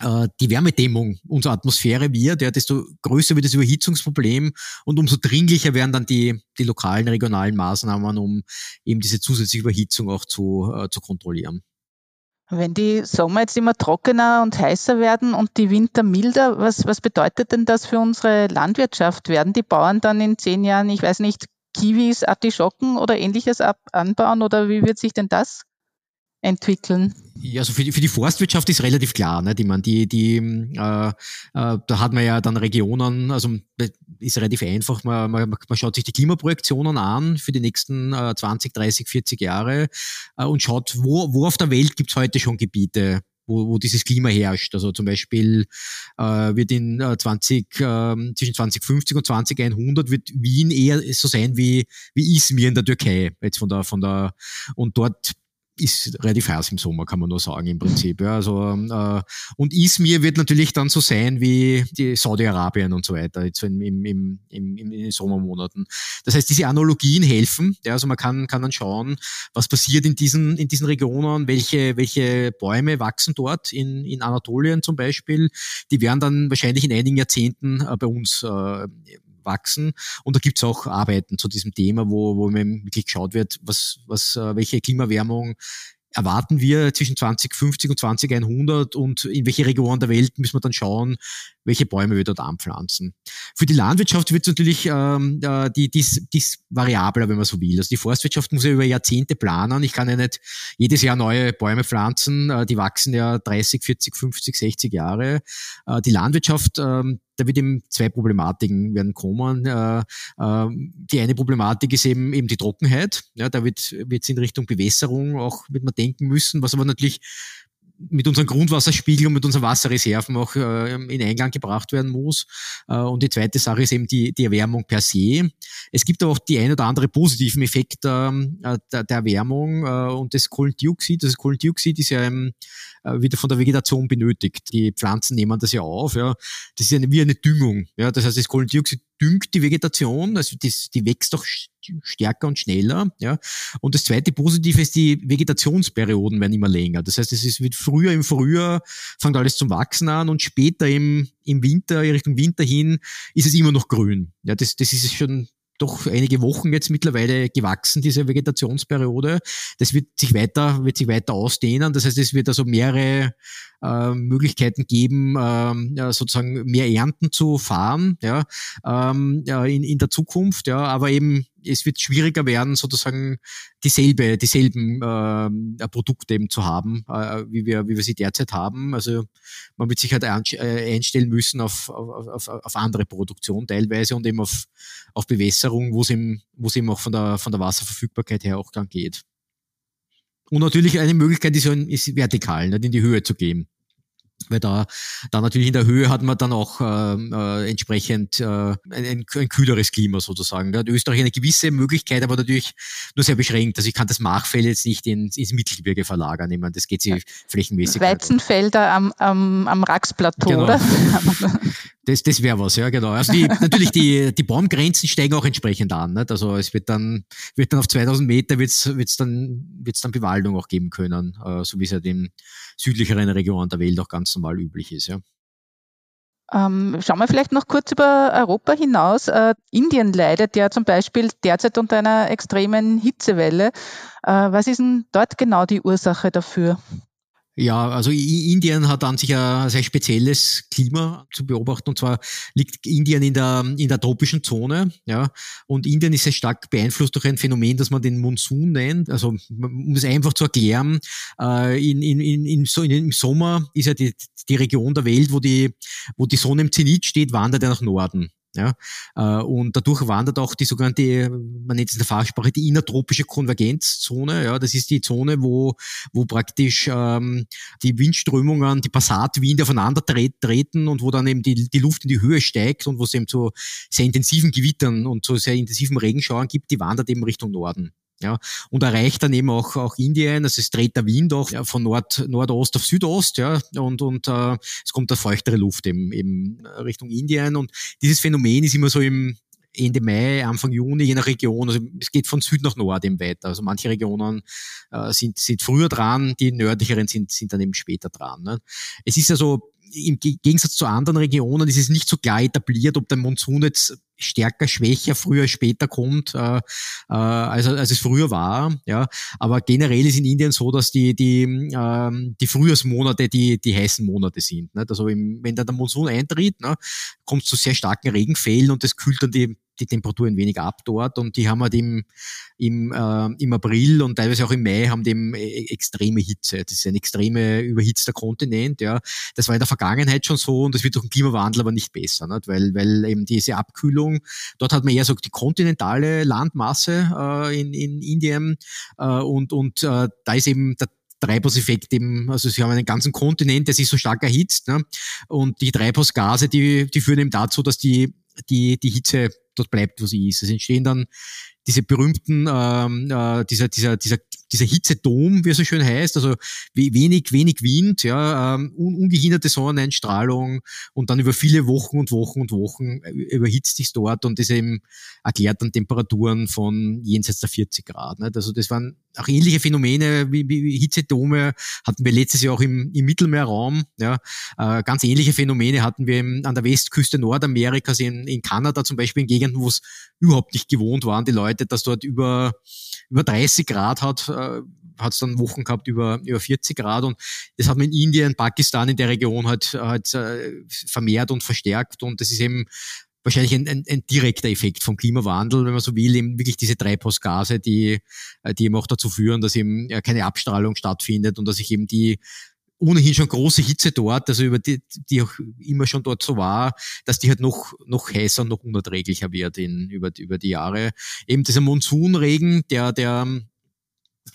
[SPEAKER 1] die Wärmedämmung unserer Atmosphäre wird, ja, desto größer wird das Überhitzungsproblem und umso dringlicher werden dann die, die lokalen, regionalen Maßnahmen, um eben diese zusätzliche Überhitzung auch zu, äh, zu kontrollieren.
[SPEAKER 3] Wenn die Sommer jetzt immer trockener und heißer werden und die Winter milder, was, was bedeutet denn das für unsere Landwirtschaft? Werden die Bauern dann in zehn Jahren, ich weiß nicht, Kiwis, Artischocken oder ähnliches ab anbauen oder wie wird sich denn das entwickeln?
[SPEAKER 1] Ja, also für die, für die Forstwirtschaft ist relativ klar. Ne? Die, man, die, die, äh, äh, da hat man ja dann Regionen, also ist relativ einfach. Man, man, man schaut sich die Klimaprojektionen an für die nächsten äh, 20, 30, 40 Jahre äh, und schaut, wo, wo auf der Welt gibt's heute schon Gebiete, wo, wo dieses Klima herrscht. Also zum Beispiel äh, wird in äh, 20, äh, zwischen 2050 und 2100 wird Wien eher so sein wie, wie Izmir in der Türkei. Jetzt von der, von der, und dort ist relativ heiß im Sommer, kann man nur sagen, im Prinzip. Ja, also, äh, und Izmir wird natürlich dann so sein wie die Saudi-Arabien und so weiter, jetzt im, im, im, im, in den Sommermonaten. Das heißt, diese Analogien helfen. Ja, also man kann, kann dann schauen, was passiert in diesen, in diesen Regionen, welche, welche Bäume wachsen dort, in, in Anatolien zum Beispiel. Die werden dann wahrscheinlich in einigen Jahrzehnten äh, bei uns äh, wachsen. Und da gibt es auch Arbeiten zu diesem Thema, wo, wo wirklich geschaut wird, was, was, äh, welche Klimawärmung erwarten wir zwischen 2050 und 2100 und in welche Regionen der Welt müssen wir dann schauen, welche Bäume wir dort anpflanzen. Für die Landwirtschaft wird es natürlich ähm, äh, die, dies, dies variabler, wenn man so will. Also die Forstwirtschaft muss ja über Jahrzehnte planen. Ich kann ja nicht jedes Jahr neue Bäume pflanzen. Äh, die wachsen ja 30, 40, 50, 60 Jahre. Äh, die Landwirtschaft ähm, da wird eben zwei Problematiken werden kommen. Äh, äh, die eine Problematik ist eben eben die Trockenheit. Ja, da wird wird in Richtung Bewässerung auch man denken müssen, was aber natürlich mit unserem Grundwasserspiegel und mit unseren Wasserreserven auch äh, in Eingang gebracht werden muss. Äh, und die zweite Sache ist eben die, die Erwärmung per se. Es gibt aber auch die ein oder andere positiven Effekte äh, der, der Erwärmung äh, und das Kohlendioxid. Das Kohlendioxid ist ja ähm, äh, wieder von der Vegetation benötigt. Die Pflanzen nehmen das ja auf. Ja. Das ist eine, wie eine Düngung. Ja. Das heißt, das Kohlendioxid düngt die Vegetation, also das, die wächst doch stärker und schneller. Ja. Und das zweite Positive ist, die Vegetationsperioden werden immer länger. Das heißt, es ist, wird früher im Frühjahr, fängt alles zum Wachsen an und später im, im Winter, Richtung Winter hin, ist es immer noch grün. Ja, das, das ist schon doch einige Wochen jetzt mittlerweile gewachsen, diese Vegetationsperiode. Das wird sich weiter, wird sich weiter ausdehnen. Das heißt, es wird also mehrere äh, Möglichkeiten geben, ähm, ja, sozusagen mehr Ernten zu fahren, ja, ähm, ja, in, in der Zukunft, ja, aber eben es wird schwieriger werden, sozusagen dieselbe, dieselben äh, Produkte eben zu haben, äh, wie wir, wie wir sie derzeit haben. Also man wird sich halt äh, einstellen müssen auf, auf, auf andere Produktion teilweise und eben auf, auf Bewässerung, wo es eben, wo es eben auch von der, von der Wasserverfügbarkeit her auch dann geht. Und natürlich eine Möglichkeit ist, ist vertikal, nicht in die Höhe zu gehen weil da, da natürlich in der Höhe hat man dann auch äh, äh, entsprechend äh, ein, ein, kühleres Klima sozusagen. Da hat Österreich eine gewisse Möglichkeit, aber natürlich nur sehr beschränkt. Also ich kann das Machfeld jetzt nicht in, ins Mittelgebirge verlagern. Ich meine, das geht sich flächenmäßig.
[SPEAKER 3] Weizenfelder am, am, am Raxplateau, genau. oder?
[SPEAKER 1] Das, das wäre was, ja, genau. Also die, natürlich die, die Baumgrenzen steigen auch entsprechend an. Nicht? Also es wird dann, wird dann auf 2000 Meter wird's, wird's dann, wird's dann Bewaldung auch geben können, äh, so wie es ja den südlicheren Regionen der Welt auch ganz normal üblich ist, ja.
[SPEAKER 3] Ähm, schauen wir vielleicht noch kurz über Europa hinaus. Äh, Indien leidet ja zum Beispiel derzeit unter einer extremen Hitzewelle. Äh, was ist denn dort genau die Ursache dafür?
[SPEAKER 1] Ja, also Indien hat an sich ein sehr spezielles Klima zu beobachten und zwar liegt Indien in der, in der tropischen Zone, ja, und Indien ist sehr stark beeinflusst durch ein Phänomen, das man den Monsun nennt. Also um es einfach zu erklären, äh, in, in, in, in, im Sommer ist ja die, die Region der Welt, wo die, wo die Sonne im Zenit steht, wandert er nach Norden. Ja, äh, und dadurch wandert auch die sogenannte, man nennt es in der Fachsprache, die innertropische Konvergenzzone. Ja, das ist die Zone, wo, wo praktisch ähm, die Windströmungen, die Passatwinde aufeinander treten und wo dann eben die, die Luft in die Höhe steigt und wo es eben zu sehr intensiven Gewittern und zu sehr intensiven Regenschauern gibt, die wandert eben Richtung Norden. Ja, und erreicht dann eben auch, auch Indien, also es dreht der Wind auch ja, von Nord, Nordost auf Südost, ja, und, und äh, es kommt da feuchtere Luft eben, eben Richtung Indien und dieses Phänomen ist immer so im Ende Mai, Anfang Juni, je nach Region, also es geht von Süd nach Nord eben weiter. Also manche Regionen äh, sind, sind früher dran, die nördlicheren sind, sind dann eben später dran. Ne? Es ist also im Gegensatz zu anderen Regionen ist es nicht so klar etabliert, ob der Monsun jetzt stärker, schwächer, früher, später kommt, äh, äh, als, als es früher war. Ja, aber generell ist in Indien so, dass die die ähm, die Frühjahrsmonate die die heißen Monate sind. Ne? Also im, wenn da der Monsun eintritt, ne, kommt es zu sehr starken Regenfällen und das kühlt dann die die Temperatur ein wenig ab dort und die haben halt im, im, äh, im April und teilweise auch im Mai haben die eben äh, extreme Hitze. Das ist ein extreme überhitzter Kontinent, ja. Das war in der Vergangenheit schon so und das wird durch den Klimawandel aber nicht besser, nicht? Weil, weil eben diese Abkühlung, dort hat man eher so die kontinentale Landmasse äh, in, in Indien äh, und, und äh, da ist eben der Treibhauseffekt eben, also sie haben einen ganzen Kontinent, der sich so stark erhitzt. Ne? Und die Treibhausgase, die, die führen eben dazu, dass die, die, die Hitze dort bleibt, wo sie ist. Es entstehen dann diese berühmten, ähm, äh, dieser, dieser, dieser, dieser Hitzedom, wie er so schön heißt, also wenig, wenig Wind, ja, ähm, ungehinderte Sonneneinstrahlung und dann über viele Wochen und Wochen und Wochen äh, überhitzt sich dort und das eben erklärt dann Temperaturen von jenseits der 40 Grad. Nicht? Also das waren auch ähnliche Phänomene wie, wie Hitzedome hatten wir letztes Jahr auch im, im Mittelmeerraum. Ja, äh, ganz ähnliche Phänomene hatten wir im, an der Westküste Nordamerikas in, in Kanada zum Beispiel in Gegenden, wo es überhaupt nicht gewohnt waren, die Leute, dass dort über, über 30 Grad hat, äh, hat es dann Wochen gehabt über, über 40 Grad und das hat man in Indien, Pakistan in der Region halt, halt äh, vermehrt und verstärkt und das ist eben wahrscheinlich ein, ein, ein direkter Effekt vom Klimawandel, wenn man so will, eben wirklich diese Treibhausgase, die, äh, die eben auch dazu führen, dass eben keine Abstrahlung stattfindet und dass sich eben die ohnehin schon große Hitze dort, also über die, die auch immer schon dort so war, dass die halt noch, noch heißer und noch unerträglicher wird in, über, über die Jahre. Eben dieser Monsunregen, der, der,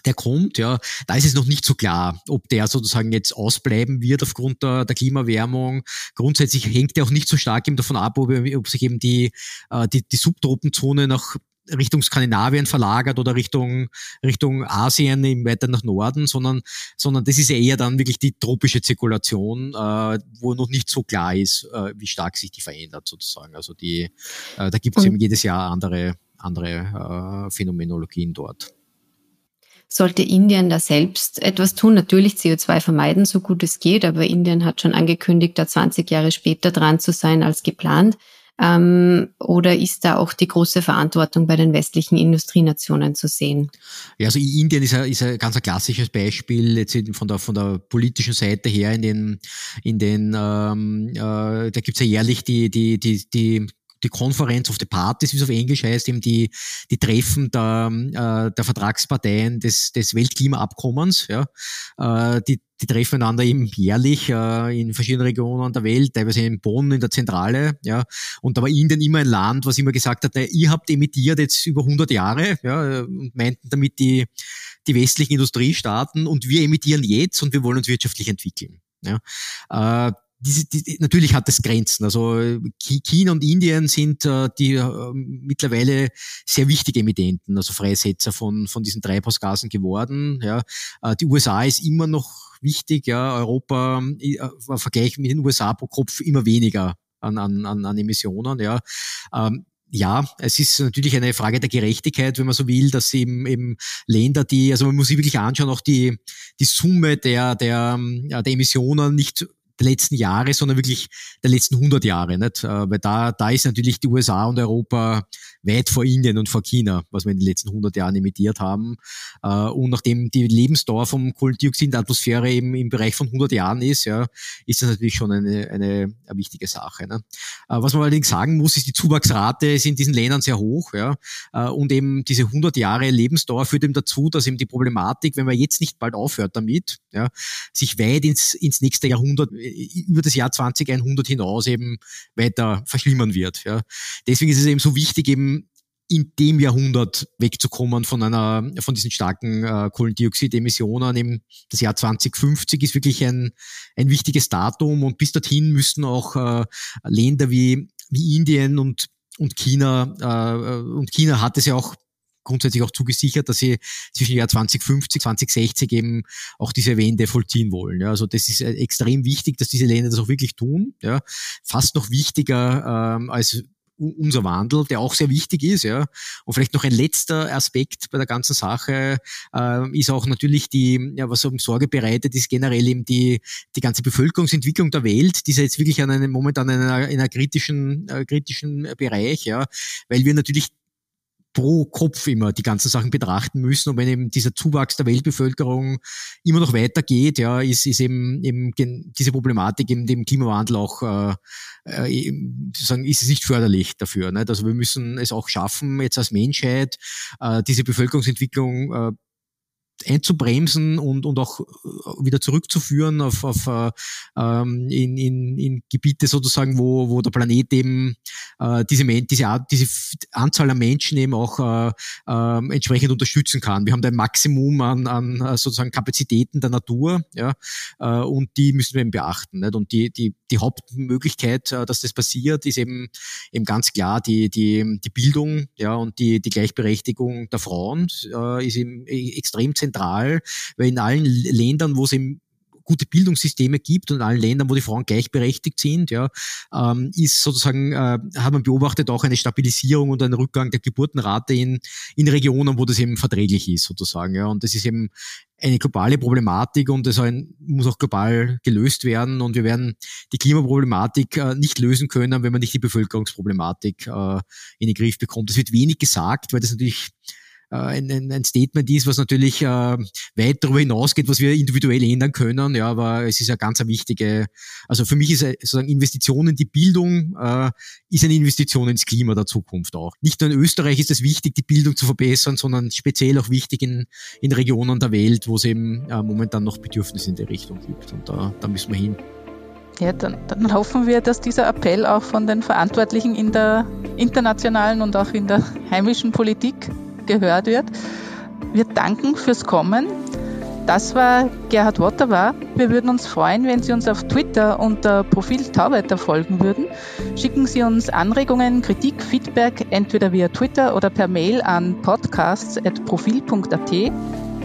[SPEAKER 1] der kommt, ja, da ist es noch nicht so klar, ob der sozusagen jetzt ausbleiben wird aufgrund der, der Klimawärmung. Grundsätzlich hängt der auch nicht so stark eben davon ab, ob, ob sich eben die, äh, die, die Subtropenzone nach Richtung Skandinavien verlagert oder Richtung, Richtung Asien eben weiter nach Norden, sondern, sondern das ist ja eher dann wirklich die tropische Zirkulation, äh, wo noch nicht so klar ist, äh, wie stark sich die verändert sozusagen. Also die, äh, da gibt es eben jedes Jahr andere, andere äh, Phänomenologien dort.
[SPEAKER 4] Sollte Indien da selbst etwas tun? Natürlich CO2 vermeiden, so gut es geht, aber Indien hat schon angekündigt, da 20 Jahre später dran zu sein als geplant. Ähm, oder ist da auch die große Verantwortung bei den westlichen Industrienationen zu sehen?
[SPEAKER 1] Ja, also Indien ist ein, ist ein ganz ein klassisches Beispiel jetzt von der von der politischen Seite her in den in den ähm, äh, da gibt's ja jährlich die die die die die Conference of the Parties, wie es auf Englisch heißt, eben die, die Treffen der, äh, der Vertragsparteien des, des Weltklimaabkommens. Ja. Äh, die, die treffen einander eben jährlich äh, in verschiedenen Regionen der Welt, teilweise in Bonn, in der Zentrale. Ja. Und da war Indien immer ein Land, was immer gesagt hat, ihr habt emittiert jetzt über 100 Jahre ja, und meinten damit die, die westlichen Industriestaaten und wir emittieren jetzt und wir wollen uns wirtschaftlich entwickeln. Ja. Äh, diese, die, natürlich hat es Grenzen. Also China und Indien sind äh, die äh, mittlerweile sehr wichtige Emittenten, also Freisetzer von, von diesen Treibhausgasen geworden. Ja. Äh, die USA ist immer noch wichtig, ja. Europa äh, im Vergleich mit den USA pro Kopf immer weniger an, an, an Emissionen. Ja. Ähm, ja, es ist natürlich eine Frage der Gerechtigkeit, wenn man so will, dass eben, eben Länder, die, also man muss sich wirklich anschauen, auch die, die Summe der, der, der Emissionen nicht der letzten Jahre, sondern wirklich der letzten 100 Jahre. Nicht? Äh, weil da, da ist natürlich die USA und Europa weit vor Indien und vor China, was wir in den letzten 100 Jahren emittiert haben. Äh, und nachdem die Lebensdauer vom Kohlendioxid in der Atmosphäre eben im Bereich von 100 Jahren ist, ja, ist das natürlich schon eine, eine, eine wichtige Sache. Ne? Äh, was man allerdings sagen muss, ist, die Zuwachsrate ist in diesen Ländern sehr hoch. Ja? Und eben diese 100 Jahre Lebensdauer führt eben dazu, dass eben die Problematik, wenn man jetzt nicht bald aufhört damit, ja, sich weit ins, ins nächste Jahrhundert über das Jahr 2100 hinaus eben weiter verschlimmern wird. Ja. Deswegen ist es eben so wichtig, eben in dem Jahrhundert wegzukommen von einer, von diesen starken äh, Kohlendioxidemissionen. Eben das Jahr 2050 ist wirklich ein, ein wichtiges Datum und bis dorthin müssten auch äh, Länder wie, wie Indien und und China äh, und China hat es ja auch grundsätzlich auch zugesichert, dass sie zwischen Jahr 2050, 2060 eben auch diese Wende vollziehen wollen. Ja, also das ist äh, extrem wichtig, dass diese Länder das auch wirklich tun. Ja, fast noch wichtiger ähm, als unser Wandel, der auch sehr wichtig ist, ja. Und vielleicht noch ein letzter Aspekt bei der ganzen Sache äh, ist auch natürlich die, ja, was um Sorge bereitet, ist generell eben die, die ganze Bevölkerungsentwicklung der Welt, die ist ja jetzt wirklich an einem, momentan in einer, in einer kritischen, äh, kritischen Bereich, ja, weil wir natürlich pro Kopf immer die ganzen Sachen betrachten müssen. Und wenn eben dieser Zuwachs der Weltbevölkerung immer noch weitergeht, ja, ist, ist eben, eben diese Problematik eben dem Klimawandel auch, äh, äh, sozusagen, ist es nicht förderlich dafür. Nicht? Also wir müssen es auch schaffen, jetzt als Menschheit, äh, diese Bevölkerungsentwicklung äh, einzubremsen und, und auch äh, wieder zurückzuführen auf, auf äh, ähm, in, in, in Gebiete sozusagen, wo, wo der Planet eben äh, diese, diese, diese Anzahl an Menschen eben auch äh, äh, entsprechend unterstützen kann. Wir haben da ein Maximum an, an äh, sozusagen Kapazitäten der Natur, ja, äh, und die müssen wir eben beachten. Nicht? Und die, die, die Hauptmöglichkeit, äh, dass das passiert, ist eben, eben ganz klar die, die, die Bildung ja, und die, die Gleichberechtigung der Frauen äh, ist eben extrem zentral, weil in allen Ländern, wo es eben gute Bildungssysteme gibt und in allen Ländern, wo die Frauen gleichberechtigt sind, ja, ähm, ist sozusagen, äh, hat man beobachtet auch eine Stabilisierung und einen Rückgang der Geburtenrate in, in Regionen, wo das eben verträglich ist, sozusagen. Ja. Und das ist eben eine globale Problematik und das muss auch global gelöst werden. Und wir werden die Klimaproblematik äh, nicht lösen können, wenn man nicht die Bevölkerungsproblematik äh, in den Griff bekommt. Das wird wenig gesagt, weil das natürlich ein, ein, ein Statement ist, was natürlich äh, weit darüber hinausgeht, was wir individuell ändern können. Ja, aber es ist ja ganz eine wichtige, also für mich ist sozusagen Investition in die Bildung äh, ist eine Investition ins Klima der Zukunft auch. Nicht nur in Österreich ist es wichtig, die Bildung zu verbessern, sondern speziell auch wichtig in, in Regionen der Welt, wo es eben äh, momentan noch Bedürfnisse in der Richtung gibt. Und da, da müssen wir hin.
[SPEAKER 3] Ja, dann, dann, hoffen wir, dass dieser Appell auch von den Verantwortlichen in der internationalen und auch in der heimischen Politik gehört wird. Wir danken fürs Kommen. Das war Gerhard Wotterwar. Wir würden uns freuen, wenn Sie uns auf Twitter unter Profil Tauwetter folgen würden. Schicken Sie uns Anregungen, Kritik, Feedback entweder via Twitter oder per Mail an podcasts.profil.at.